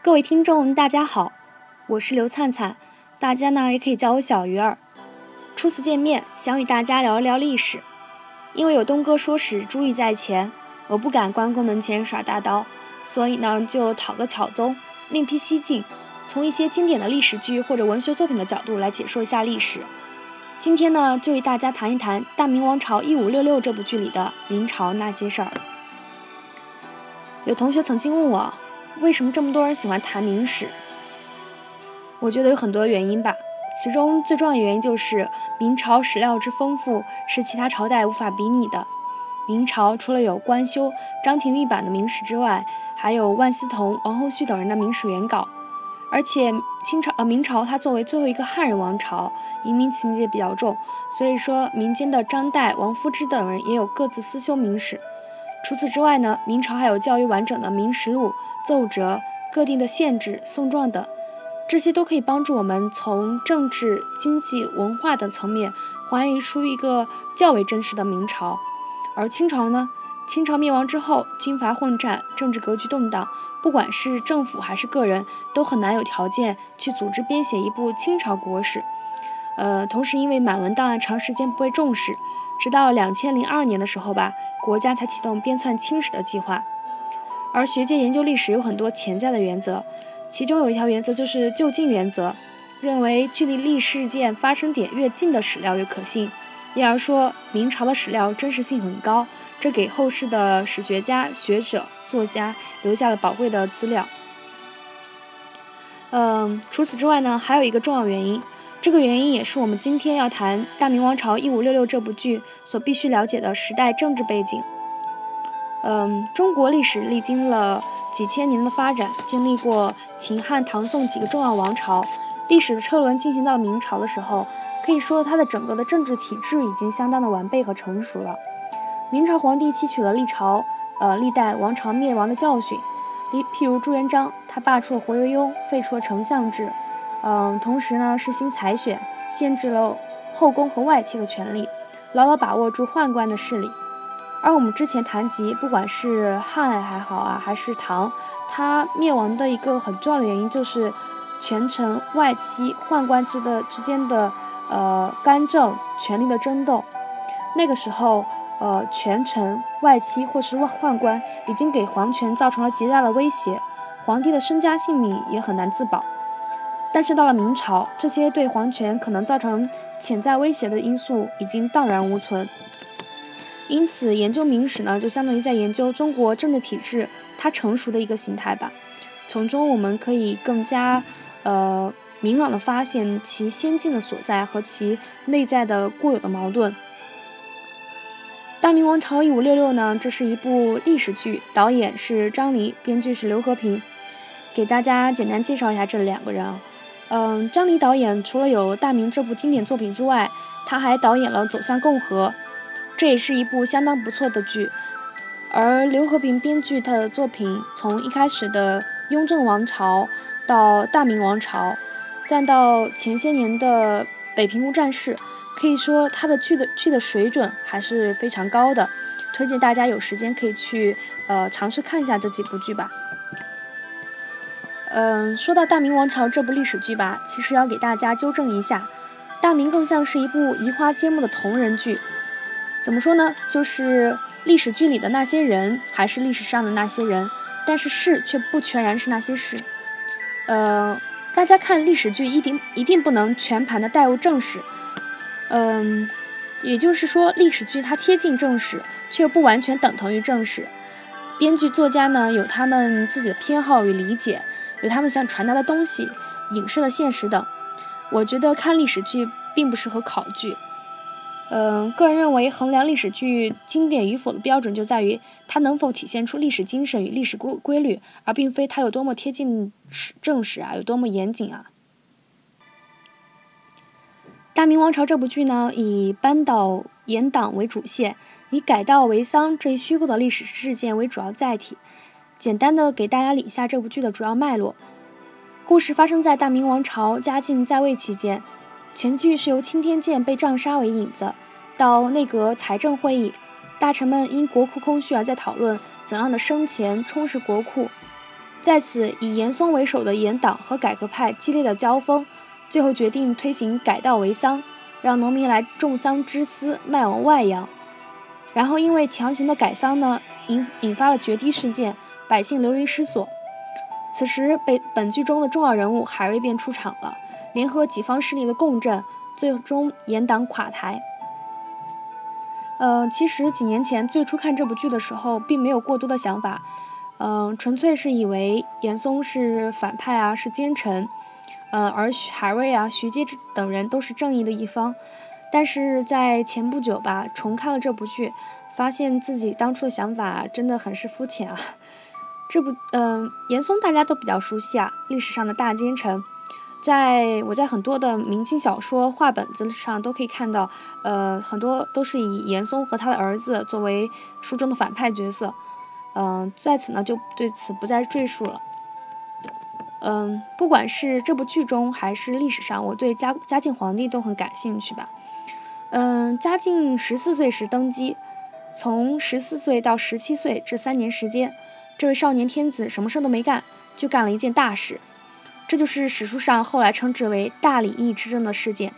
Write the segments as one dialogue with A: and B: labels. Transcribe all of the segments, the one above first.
A: 各位听众，大家好，我是刘灿灿，大家呢也可以叫我小鱼儿。初次见面，想与大家聊一聊历史。因为有东哥说史，珠玉在前，我不敢关公门前耍大刀，所以呢就讨个巧宗，另辟蹊径，从一些经典的历史剧或者文学作品的角度来解说一下历史。今天呢就与大家谈一谈《大明王朝一五六六》这部剧里的明朝那些事儿。有同学曾经问我。为什么这么多人喜欢谈明史？我觉得有很多原因吧。其中最重要的原因就是明朝史料之丰富是其他朝代无法比拟的。明朝除了有官修、张廷玉版的明史之外，还有万思彤、王后绪等人的明史原稿。而且清朝呃明朝它作为最后一个汉人王朝，移民情节比较重，所以说民间的张岱、王夫之等人也有各自私修明史。除此之外呢，明朝还有较为完整的明实录。奏折、各地的县志、送状等，这些都可以帮助我们从政治、经济、文化等层面还原出一个较为真实的明朝。而清朝呢？清朝灭亡之后，军阀混战，政治格局动荡，不管是政府还是个人，都很难有条件去组织编写一部清朝国史。呃，同时因为满文档案长时间不被重视，直到两千零二年的时候吧，国家才启动编纂清史的计划。而学界研究历史有很多潜在的原则，其中有一条原则就是就近原则，认为距离历事件发生点越近的史料越可信。因而说，明朝的史料真实性很高，这给后世的史学家、学者、作家留下了宝贵的资料。嗯，除此之外呢，还有一个重要原因，这个原因也是我们今天要谈《大明王朝一五六六》这部剧所必须了解的时代政治背景。嗯，中国历史历经了几千年的发展，经历过秦汉唐宋几个重要王朝，历史的车轮进行到明朝的时候，可以说它的整个的政治体制已经相当的完备和成熟了。明朝皇帝吸取了历朝呃历代王朝灭亡的教训，例譬如朱元璋，他罢黜了活悠悠，废除了丞相制，嗯，同时呢实行采选，限制了后宫和外戚的权利，牢牢把握住宦官的势力。而我们之前谈及，不管是汉还好啊，还是唐，它灭亡的一个很重要的原因就是权臣、外戚、宦官之的之间的呃干政、权力的争斗。那个时候，呃，权臣、外戚或是宦官已经给皇权造成了极大的威胁，皇帝的身家性命也很难自保。但是到了明朝，这些对皇权可能造成潜在威胁的因素已经荡然无存。因此，研究明史呢，就相当于在研究中国政治体制它成熟的一个形态吧。从中我们可以更加呃明朗的发现其先进的所在和其内在的固有的矛盾。《大明王朝一五六六》呢，这是一部历史剧，导演是张黎，编剧是刘和平。给大家简单介绍一下这两个人啊。嗯，张黎导演除了有《大明》这部经典作品之外，他还导演了《走向共和》。这也是一部相当不错的剧，而刘和平编剧他的作品，从一开始的雍正王朝到大明王朝，再到前些年的北平无战事，可以说他的剧的剧的水准还是非常高的。推荐大家有时间可以去呃尝试看一下这几部剧吧。嗯，说到大明王朝这部历史剧吧，其实要给大家纠正一下，大明更像是一部移花接木的同人剧。怎么说呢？就是历史剧里的那些人，还是历史上的那些人，但是事却不全然是那些事。呃，大家看历史剧一定一定不能全盘的带入正史。嗯，也就是说，历史剧它贴近正史，却不完全等同于正史。编剧作家呢，有他们自己的偏好与理解，有他们想传达的东西，影射的现实等。我觉得看历史剧并不适合考据。嗯，个人认为，衡量历史剧经典与否的标准就在于它能否体现出历史精神与历史规规律，而并非它有多么贴近史正史啊，有多么严谨啊。《大明王朝》这部剧呢，以扳倒严党为主线，以改道为桑这一虚构的历史事件为主要载体。简单的给大家理一下这部剧的主要脉络：故事发生在大明王朝嘉靖在位期间。全剧是由青天剑被杖杀为引子，到内阁财政会议，大臣们因国库空虚而在讨论怎样的生钱充实国库。在此以严嵩为首的严党和改革派激烈的交锋，最后决定推行改稻为桑，让农民来种桑织丝，卖往外洋。然后因为强行的改桑呢，引引发了决堤事件，百姓流离失所。此时，被本剧中的重要人物海瑞便出场了，联合几方势力的共振，最终严党垮台。呃，其实几年前最初看这部剧的时候，并没有过多的想法，嗯，纯粹是以为严嵩是反派啊，是奸臣，呃，而海瑞啊、徐阶等人都是正义的一方。但是在前不久吧，重看了这部剧，发现自己当初的想法真的很是肤浅啊。这部，嗯，严嵩大家都比较熟悉啊，历史上的大奸臣。在我在很多的明清小说画本子上都可以看到，呃，很多都是以严嵩和他的儿子作为书中的反派角色，嗯，在此呢就对此不再赘述了。嗯，不管是这部剧中还是历史上，我对嘉嘉靖皇帝都很感兴趣吧。嗯，嘉靖十四岁时登基，从十四岁到十七岁这三年时间，这位少年天子什么事都没干，就干了一件大事。这就是史书上后来称之为“大礼义之争”的事件。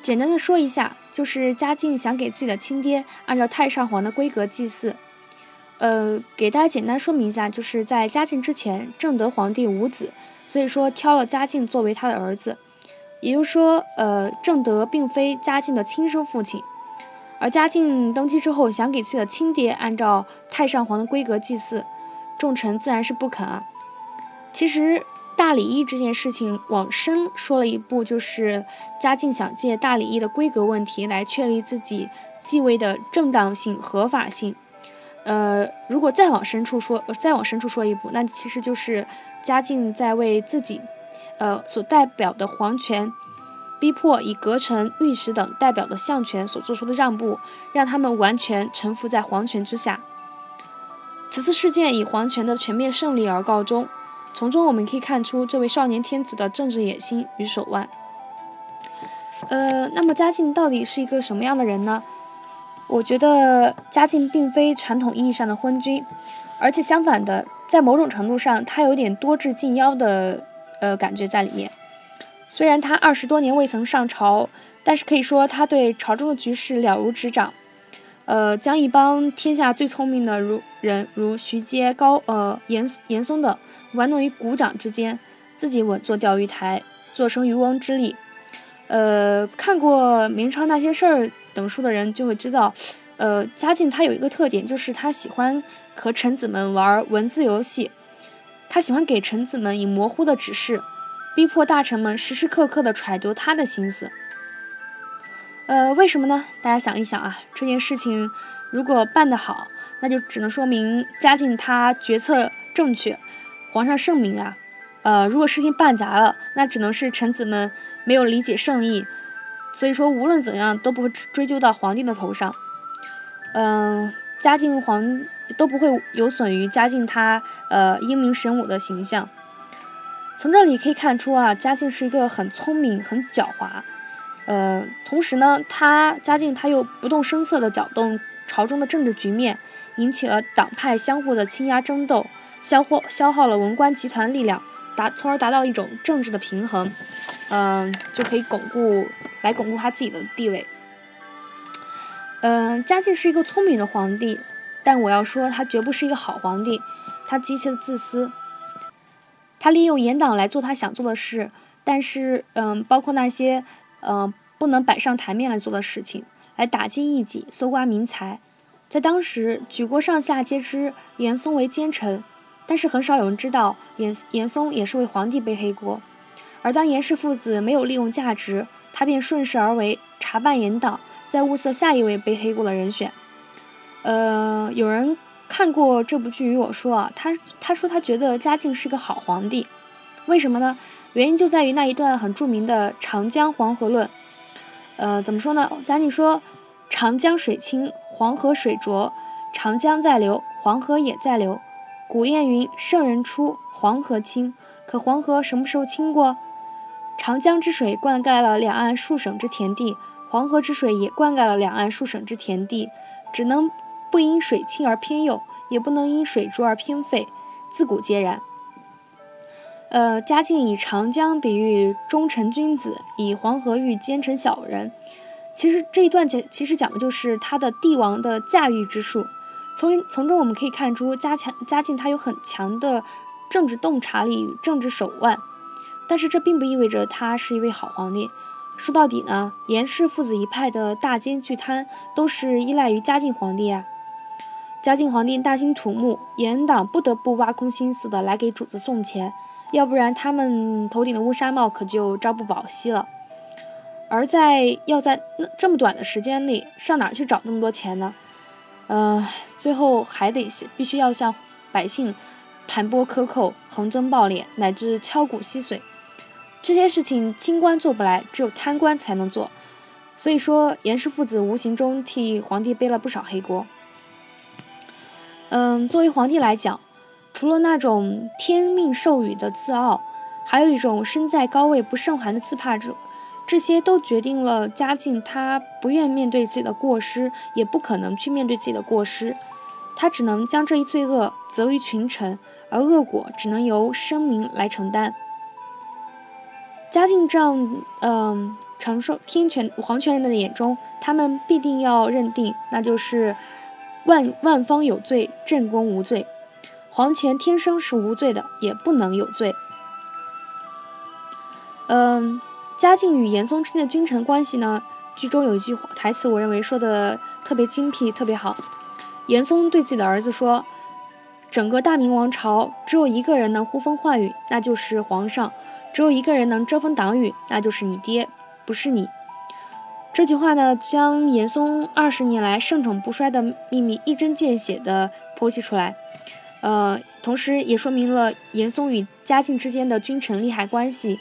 A: 简单的说一下，就是嘉靖想给自己的亲爹按照太上皇的规格祭祀。呃，给大家简单说明一下，就是在嘉靖之前，正德皇帝无子，所以说挑了嘉靖作为他的儿子。也就是说，呃，正德并非嘉靖的亲生父亲。而嘉靖登基之后，想给自己的亲爹按照太上皇的规格祭祀，众臣自然是不肯啊。其实。大礼义这件事情往深说了一步，就是嘉靖想借大礼义的规格问题来确立自己继位的正当性、合法性。呃，如果再往深处说，再往深处说一步，那其实就是嘉靖在为自己，呃，所代表的皇权，逼迫以阁臣、御史等代表的相权所做出的让步，让他们完全臣服在皇权之下。此次事件以皇权的全面胜利而告终。从中我们可以看出这位少年天子的政治野心与手腕。呃，那么嘉靖到底是一个什么样的人呢？我觉得嘉靖并非传统意义上的昏君，而且相反的，在某种程度上，他有点多智近妖的呃感觉在里面。虽然他二十多年未曾上朝，但是可以说他对朝中的局势了如指掌。呃，将一帮天下最聪明的如人如徐阶、高呃严严嵩等。玩弄于股掌之间，自己稳坐钓鱼台，坐收渔翁之利。呃，看过《明朝那些事儿》等书的人就会知道，呃，嘉靖他有一个特点，就是他喜欢和臣子们玩文字游戏。他喜欢给臣子们以模糊的指示，逼迫大臣们时时刻刻地揣度他的心思。呃，为什么呢？大家想一想啊，这件事情如果办得好，那就只能说明嘉靖他决策正确。皇上圣明啊，呃，如果事情办砸了，那只能是臣子们没有理解圣意，所以说无论怎样都不会追究到皇帝的头上。嗯，嘉靖皇都不会有损于嘉靖他呃英明神武的形象。从这里可以看出啊，嘉靖是一个很聪明、很狡猾，呃，同时呢，他嘉靖他又不动声色地搅动朝中的政治局面，引起了党派相互的倾轧争斗。消耗消耗了文官集团力量，达从而达到一种政治的平衡，嗯，就可以巩固来巩固他自己的地位。嗯，嘉靖是一个聪明的皇帝，但我要说他绝不是一个好皇帝，他极其的自私。他利用严党来做他想做的事，但是嗯，包括那些嗯不能摆上台面来做的事情，来打击异己、搜刮民财，在当时举国上下皆知严嵩为奸臣。但是很少有人知道，严严嵩也是为皇帝背黑锅。而当严氏父子没有利用价值，他便顺势而为，查办严党，再物色下一位背黑锅的人选。呃，有人看过这部剧与我说啊，他他说他觉得嘉靖是个好皇帝，为什么呢？原因就在于那一段很著名的长江黄河论。呃，怎么说呢？嘉靖说：“长江水清，黄河水浊，长江在流，黄河也在流。”古谚云：“圣人出，黄河清。”可黄河什么时候清过？长江之水灌溉了两岸数省之田地，黄河之水也灌溉了两岸数省之田地，只能不因水清而偏右，也不能因水浊而偏废，自古皆然。呃，嘉靖以长江比喻忠臣君子，以黄河喻奸臣小人。其实这一段讲，其实讲的就是他的帝王的驾驭之术。从从中我们可以看出，嘉强嘉靖他有很强的政治洞察力与政治手腕。但是这并不意味着他是一位好皇帝。说到底呢，严氏父子一派的大奸巨贪都是依赖于嘉靖皇帝啊。嘉靖皇帝大兴土木，严党不得不挖空心思的来给主子送钱，要不然他们头顶的乌纱帽可就朝不保夕了。而在要在那这么短的时间里，上哪去找那么多钱呢？呃，最后还得必须要向百姓盘剥克扣、横征暴敛，乃至敲骨吸髓。这些事情清官做不来，只有贪官才能做。所以说，严氏父子无形中替皇帝背了不少黑锅。嗯，作为皇帝来讲，除了那种天命授予的自傲，还有一种身在高位不胜寒的自怕者，这些都决定了嘉靖他不愿面对自己的过失，也不可能去面对自己的过失，他只能将这一罪恶责于群臣，而恶果只能由生民来承担。嘉靖这样，嗯，承受天权皇权人的眼中，他们必定要认定，那就是。万万方有罪，朕宫无罪。皇权天生是无罪的，也不能有罪。嗯，嘉靖与严嵩之间的君臣关系呢？剧中有一句台词，我认为说的特别精辟，特别好。严嵩对自己的儿子说：“整个大明王朝只有一个人能呼风唤雨，那就是皇上；只有一个人能遮风挡雨，那就是你爹，不是你。”这句话呢，将严嵩二十年来盛宠不衰的秘密一针见血地剖析出来，呃，同时也说明了严嵩与嘉靖之间的君臣利害关系。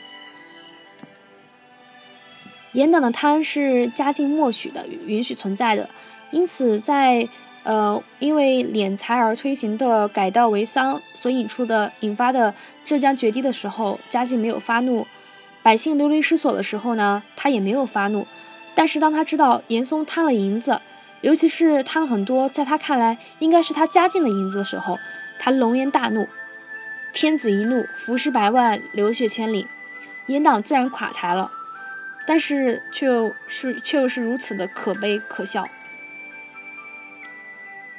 A: 严党的贪是嘉靖默许的、允许存在的，因此在呃因为敛财而推行的改稻为桑所引出的、引发的浙江决堤的时候，嘉靖没有发怒；百姓流离失所的时候呢，他也没有发怒。但是当他知道严嵩贪了银子，尤其是贪了很多，在他看来应该是他嘉靖的银子的时候，他龙颜大怒。天子一怒，浮尸百万，流血千里，严党自然垮台了。但是却又是却又是如此的可悲可笑。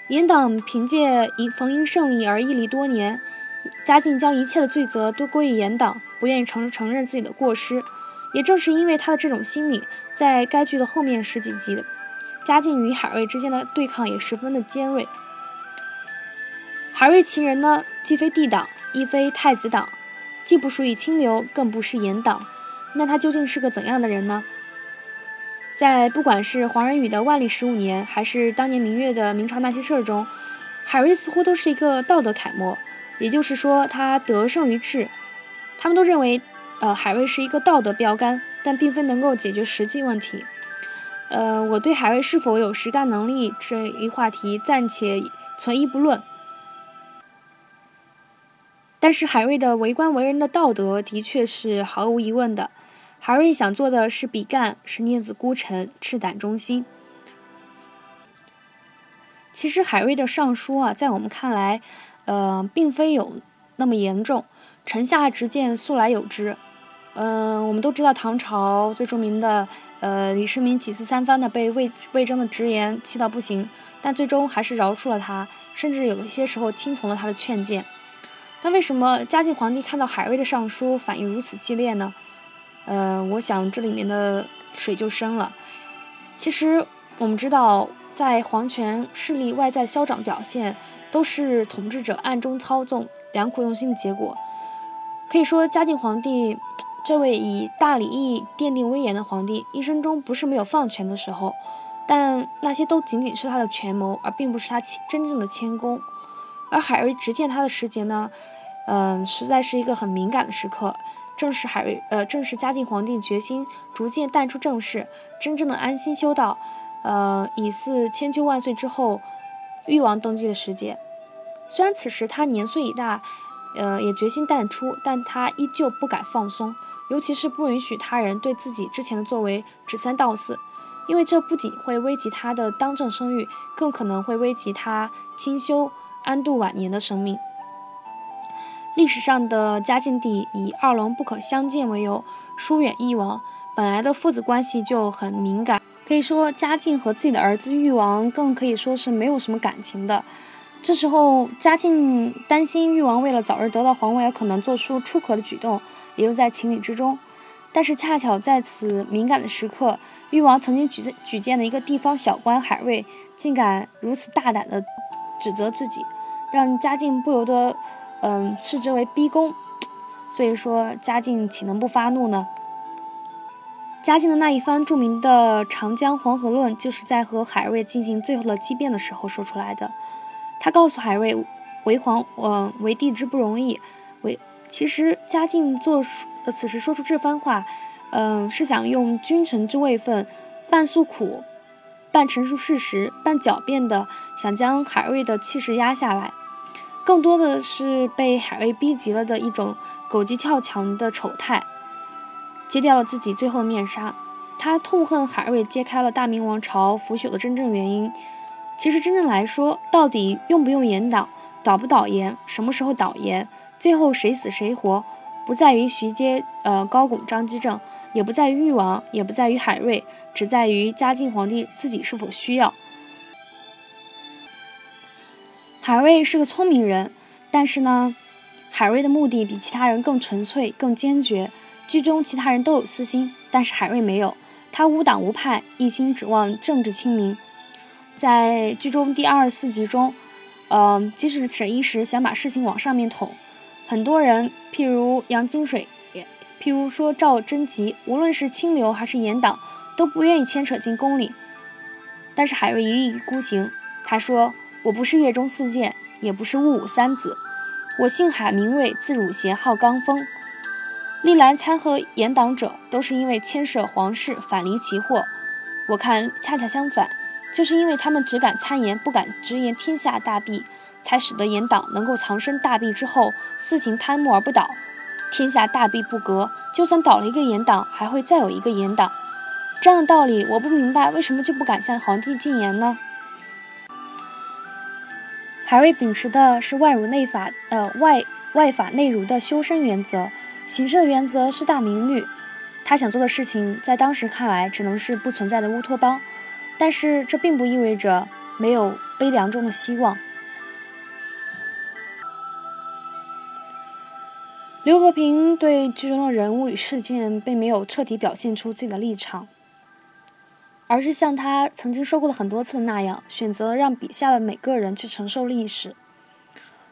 A: 严党凭借一逢迎胜利而屹立多年，嘉靖将一切的罪责都归于严党，不愿意承承认自己的过失。也正是因为他的这种心理，在该剧的后面十几集，嘉靖与海瑞之间的对抗也十分的尖锐。海瑞其人呢，既非帝党，亦非太子党，既不属于清流，更不是严党，那他究竟是个怎样的人呢？在不管是黄仁宇的万历十五年，还是当年明月的明朝那些事儿中，海瑞似乎都是一个道德楷模，也就是说，他德胜于智。他们都认为。呃，海瑞是一个道德标杆，但并非能够解决实际问题。呃，我对海瑞是否有实干能力这一话题暂且存疑不论。但是海瑞的为官为人的道德的确是毫无疑问的。海瑞想做的是比干，是念子孤臣，赤胆忠心。其实海瑞的上书啊，在我们看来，呃，并非有那么严重。臣下直谏素来有之。嗯，我们都知道唐朝最著名的，呃，李世民几次三番的被魏魏征的直言气到不行，但最终还是饶恕了他，甚至有一些时候听从了他的劝谏。那为什么嘉靖皇帝看到海瑞的上书反应如此激烈呢？呃，我想这里面的水就深了。其实我们知道，在皇权势力外在消长表现，都是统治者暗中操纵、良苦用心的结果。可以说，嘉靖皇帝。这位以大礼义奠定威严的皇帝，一生中不是没有放权的时候，但那些都仅仅是他的权谋，而并不是他真正的谦恭。而海瑞直谏他的时节呢，嗯，实在是一个很敏感的时刻，正是海瑞，呃，正是嘉靖皇帝决心逐渐淡出政事，真正的安心修道，呃，以祀千秋万岁之后，誉王登基的时节。虽然此时他年岁已大，呃，也决心淡出，但他依旧不敢放松。尤其是不允许他人对自己之前的作为指三道四，因为这不仅会危及他的当政声誉，更可能会危及他清修安度晚年的生命。历史上的嘉靖帝以二龙不可相见为由疏远誉王，本来的父子关系就很敏感，可以说嘉靖和自己的儿子誉王更可以说是没有什么感情的。这时候，嘉靖担心誉王为了早日得到皇位而可能做出出格的举动，也就在情理之中。但是恰巧在此敏感的时刻，誉王曾经举举荐的一个地方小官海瑞，竟敢如此大胆地指责自己，让嘉靖不由得。嗯，视之为逼宫，所以说嘉靖岂能不发怒呢？嘉靖的那一番著名的《长江黄河论》，就是在和海瑞进行最后的激辩的时候说出来的。他告诉海瑞，为皇，呃，为帝之不容易。为其实嘉靖做此时说出这番话，嗯，是想用君臣之位分，半诉苦，半陈述事实，半狡辩的，想将海瑞的气势压下来。更多的是被海瑞逼急了的一种狗急跳墙的丑态，揭掉了自己最后的面纱。他痛恨海瑞揭开了大明王朝腐朽的真正原因。其实真正来说，到底用不用严党，倒不倒严，什么时候倒严，最后谁死谁活，不在于徐阶、呃高拱、张居正，也不在于誉王，也不在于海瑞，只在于嘉靖皇帝自己是否需要。海瑞是个聪明人，但是呢，海瑞的目的比其他人更纯粹、更坚决。剧中其他人都有私心，但是海瑞没有，他无党无派，一心指望政治清明。在剧中第二十四集中，呃，即使沈一石想把事情往上面捅，很多人，譬如杨金水，也譬如说赵贞吉，无论是清流还是严党，都不愿意牵扯进宫里。但是海瑞一意孤行，他说。我不是月中四剑，也不是戊午三子，我姓海名瑞，字汝贤，号刚峰。历来参和严党者，都是因为牵涉皇室，反离其祸。我看恰恰相反，就是因为他们只敢参言，不敢直言天下大弊，才使得严党能够藏身大弊之后，肆行贪墨而不倒。天下大弊不革，就算倒了一个严党，还会再有一个严党。这样的道理，我不明白，为什么就不敢向皇帝进言呢？海瑞秉持的是外儒内法，呃外外法内儒的修身原则，行事的原则是大明律。他想做的事情，在当时看来只能是不存在的乌托邦，但是这并不意味着没有悲凉中的希望。刘和平对剧中的人物与事件，并没有彻底表现出自己的立场。而是像他曾经说过的很多次那样，选择让笔下的每个人去承受历史。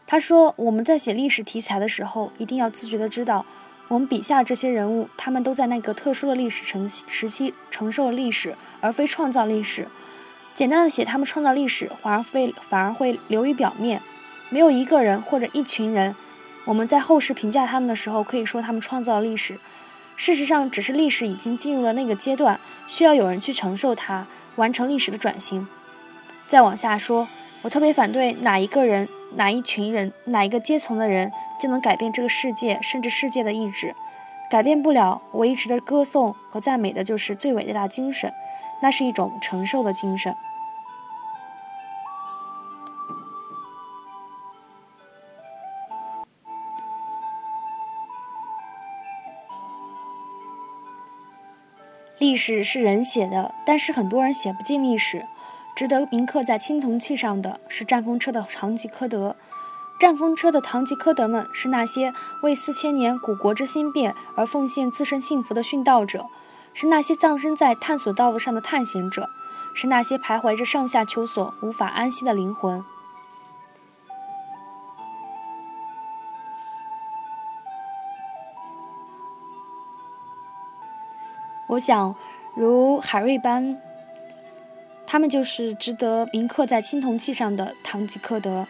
A: 他说：“我们在写历史题材的时候，一定要自觉地知道，我们笔下这些人物，他们都在那个特殊的历史承时期承受了历史，而非创造历史。简单的写他们创造历史，反而会反而会流于表面。没有一个人或者一群人，我们在后世评价他们的时候，可以说他们创造了历史。”事实上，只是历史已经进入了那个阶段，需要有人去承受它，完成历史的转型。再往下说，我特别反对哪一个人、哪一群人、哪一个阶层的人就能改变这个世界，甚至世界的意志，改变不了。我一直的歌颂和赞美的就是最伟大的精神，那是一种承受的精神。史是人写的，但是很多人写不进历史。值得铭刻在青铜器上的是战风车的堂吉诃德。战风车的堂吉诃德们是那些为四千年古国之兴变而奉献自身幸福的殉道者，是那些葬身在探索道路上的探险者，是那些徘徊着上下求索无法安息的灵魂。我想，如海瑞般，他们就是值得铭刻在青铜器上的堂吉诃德。